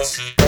Bye.